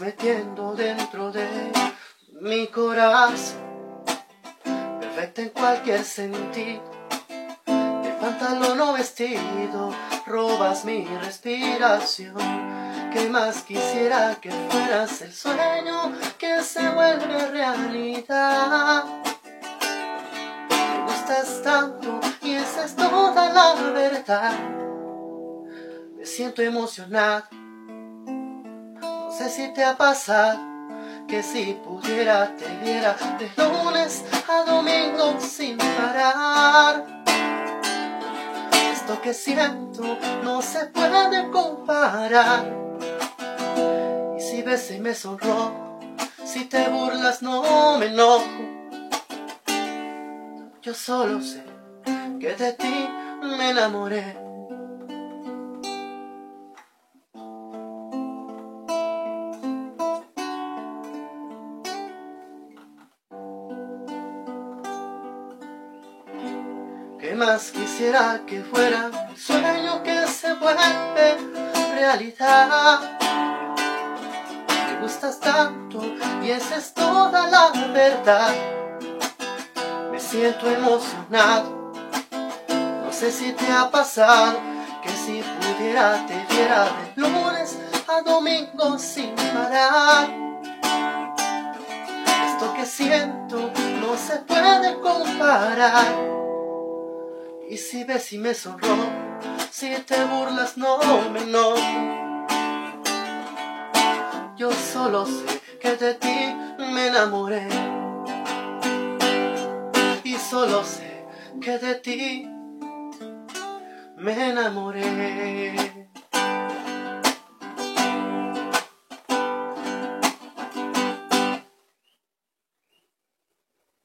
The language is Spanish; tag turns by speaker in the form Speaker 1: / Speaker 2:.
Speaker 1: Metiendo dentro de mi corazón perfecta en cualquier sentido. De pantalón o vestido, robas mi respiración. Que más quisiera que fueras el sueño que se vuelve realidad. Me gustas tanto y esa es toda la verdad. Me siento emocionado. Sé si te ha pasado que si pudiera te viera de lunes a domingo sin parar. Esto que siento no se puede comparar. Y si ves y me sonrojo, si te burlas no me enojo. Yo solo sé que de ti me enamoré. ¿Qué más quisiera que fuera el sueño que se vuelve realidad? Me gustas tanto y esa es toda la verdad. Me siento emocionado. No sé si te ha pasado que si pudiera te viera de lunes a domingo sin parar. Esto que siento no se puede comparar. Y si ves y me sonrojo, si te burlas no me enojo. Yo solo sé que de ti me enamoré. Y solo sé que de ti me enamoré.